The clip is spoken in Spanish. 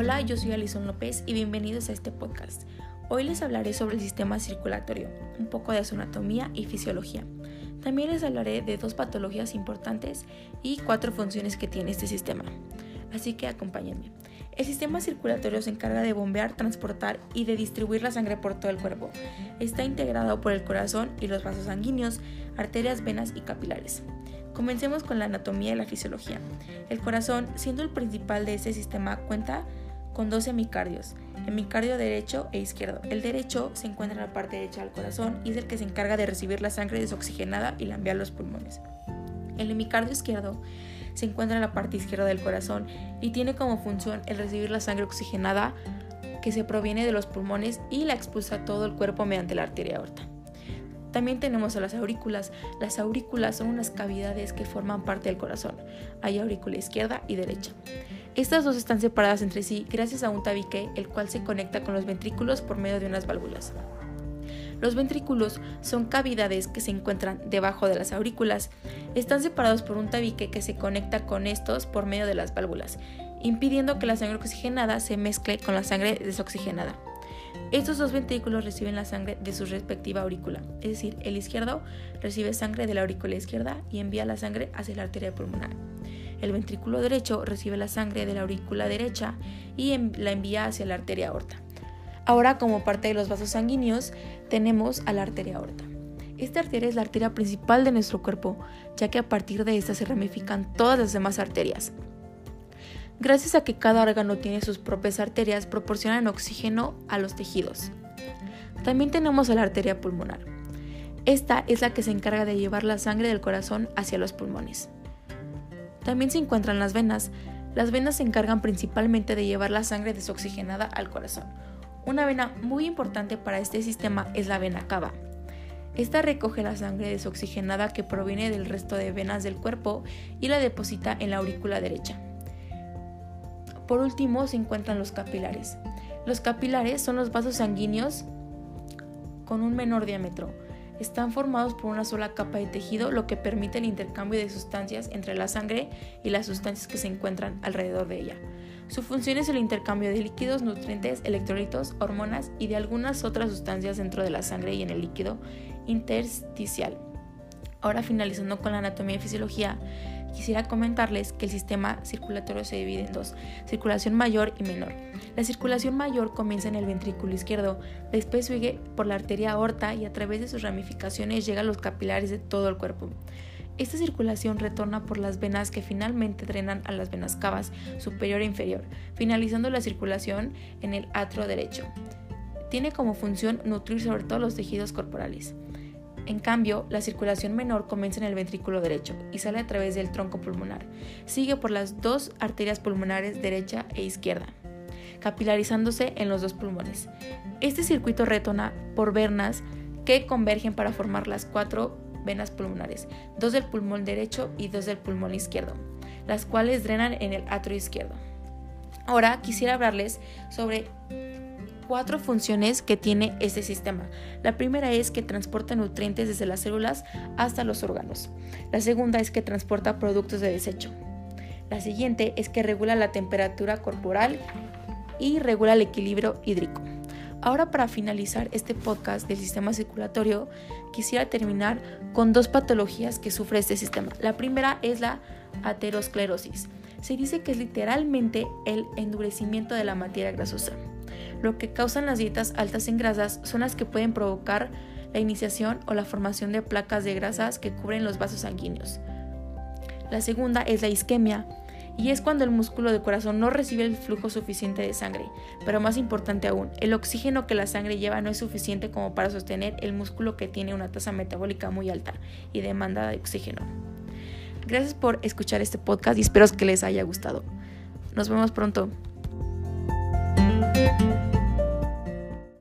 Hola, yo soy Alison López y bienvenidos a este podcast. Hoy les hablaré sobre el sistema circulatorio, un poco de su anatomía y fisiología. También les hablaré de dos patologías importantes y cuatro funciones que tiene este sistema. Así que acompáñenme. El sistema circulatorio se encarga de bombear, transportar y de distribuir la sangre por todo el cuerpo. Está integrado por el corazón y los vasos sanguíneos, arterias, venas y capilares. Comencemos con la anatomía y la fisiología. El corazón, siendo el principal de este sistema, cuenta dos hemicardios, hemicardio derecho e izquierdo. El derecho se encuentra en la parte derecha del corazón y es el que se encarga de recibir la sangre desoxigenada y la envía a los pulmones. El hemicardio izquierdo se encuentra en la parte izquierda del corazón y tiene como función el recibir la sangre oxigenada que se proviene de los pulmones y la expulsa a todo el cuerpo mediante la arteria aorta. También tenemos a las aurículas. Las aurículas son unas cavidades que forman parte del corazón. Hay aurícula izquierda y derecha. Estas dos están separadas entre sí gracias a un tabique, el cual se conecta con los ventrículos por medio de unas válvulas. Los ventrículos son cavidades que se encuentran debajo de las aurículas. Están separados por un tabique que se conecta con estos por medio de las válvulas, impidiendo que la sangre oxigenada se mezcle con la sangre desoxigenada. Estos dos ventrículos reciben la sangre de su respectiva aurícula, es decir, el izquierdo recibe sangre de la aurícula izquierda y envía la sangre hacia la arteria pulmonar. El ventrículo derecho recibe la sangre de la aurícula derecha y la envía hacia la arteria aorta. Ahora, como parte de los vasos sanguíneos, tenemos a la arteria aorta. Esta arteria es la arteria principal de nuestro cuerpo, ya que a partir de esta se ramifican todas las demás arterias. Gracias a que cada órgano tiene sus propias arterias, proporcionan oxígeno a los tejidos. También tenemos a la arteria pulmonar. Esta es la que se encarga de llevar la sangre del corazón hacia los pulmones. También se encuentran las venas. Las venas se encargan principalmente de llevar la sangre desoxigenada al corazón. Una vena muy importante para este sistema es la vena cava. Esta recoge la sangre desoxigenada que proviene del resto de venas del cuerpo y la deposita en la aurícula derecha. Por último se encuentran los capilares. Los capilares son los vasos sanguíneos con un menor diámetro. Están formados por una sola capa de tejido, lo que permite el intercambio de sustancias entre la sangre y las sustancias que se encuentran alrededor de ella. Su función es el intercambio de líquidos, nutrientes, electrolitos, hormonas y de algunas otras sustancias dentro de la sangre y en el líquido intersticial. Ahora finalizando con la anatomía y fisiología, quisiera comentarles que el sistema circulatorio se divide en dos, circulación mayor y menor. La circulación mayor comienza en el ventrículo izquierdo, después sigue por la arteria aorta y a través de sus ramificaciones llega a los capilares de todo el cuerpo. Esta circulación retorna por las venas que finalmente drenan a las venas cavas superior e inferior, finalizando la circulación en el atrio derecho. Tiene como función nutrir sobre todo los tejidos corporales. En cambio, la circulación menor comienza en el ventrículo derecho y sale a través del tronco pulmonar. Sigue por las dos arterias pulmonares derecha e izquierda, capilarizándose en los dos pulmones. Este circuito retona por venas que convergen para formar las cuatro venas pulmonares, dos del pulmón derecho y dos del pulmón izquierdo, las cuales drenan en el atrio izquierdo. Ahora quisiera hablarles sobre cuatro funciones que tiene este sistema. La primera es que transporta nutrientes desde las células hasta los órganos. La segunda es que transporta productos de desecho. La siguiente es que regula la temperatura corporal y regula el equilibrio hídrico. Ahora para finalizar este podcast del sistema circulatorio, quisiera terminar con dos patologías que sufre este sistema. La primera es la aterosclerosis. Se dice que es literalmente el endurecimiento de la materia grasosa. Lo que causan las dietas altas en grasas son las que pueden provocar la iniciación o la formación de placas de grasas que cubren los vasos sanguíneos. La segunda es la isquemia, y es cuando el músculo del corazón no recibe el flujo suficiente de sangre. Pero más importante aún, el oxígeno que la sangre lleva no es suficiente como para sostener el músculo que tiene una tasa metabólica muy alta y demanda de oxígeno. Gracias por escuchar este podcast y espero que les haya gustado. Nos vemos pronto.